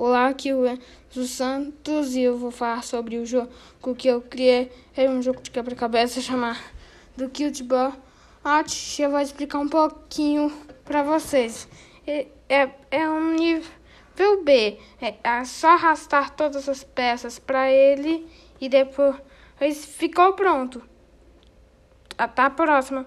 Olá, aqui é o Santos e eu vou falar sobre o jogo que eu criei. É um jogo de quebra-cabeça chamado Cuteball Art. Ah, eu vou explicar um pouquinho para vocês. É, é, é, um nível B. É, é só arrastar todas as peças para ele e depois ficou pronto. Até a próxima.